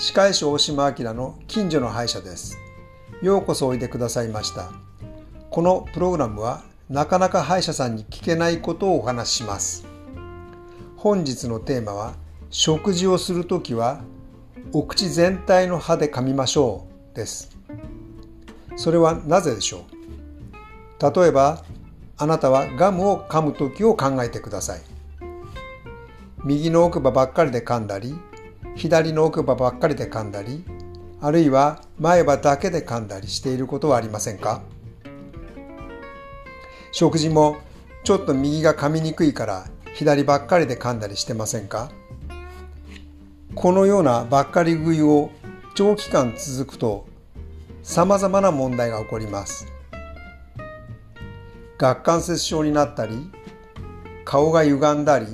歯科医師大島明の近所の歯医者です。ようこそおいでくださいました。このプログラムはなかなか歯医者さんに聞けないことをお話しします。本日のテーマは食事をするときはお口全体の歯で噛みましょうです。それはなぜでしょう？例えばあなたはガムを噛むときを考えてください。右の奥歯ばっかりで噛んだり左の奥歯ばっかりで噛んだりあるいは前歯だけで噛んだりしていることはありませんか？食事もちょっと右が噛みにくいから左ばっかりで噛んだりしてませんか？このようなばっかり食いを長期間続くと様々な問題が起こります。顎関節症になったり顔が歪んだり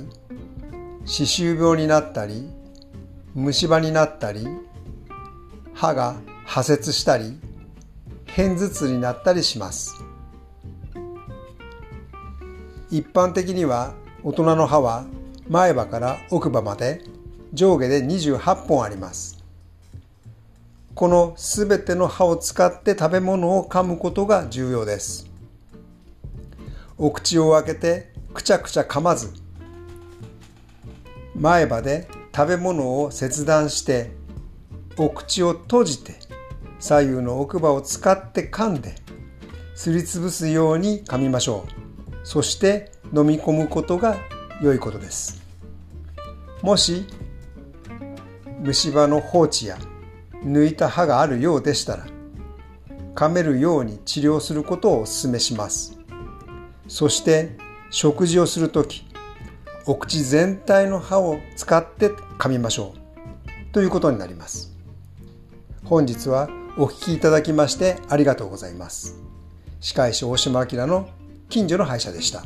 歯周病になったり虫歯になったり歯が破切したり片頭痛になったりします。一般的には大人の歯は前歯から奥歯まで上下で28本あります。このすべての歯を使って食べ物を噛むことが重要です。お口を開けてくちゃくちゃ噛まず前歯で食べ物を切断してお口を閉じて左右の奥歯を使って噛んですりつぶすように噛みましょう。そして飲み込むことが良いことです。もし虫歯の放置や抜いた歯があるようでしたら噛めるように治療することをお勧めします。そして食事をするときお口全体の歯を使って噛みましょう。ということになります。本日はお聞きいただきましてありがとうございます。歯科医師大島明の近所の歯医者でした。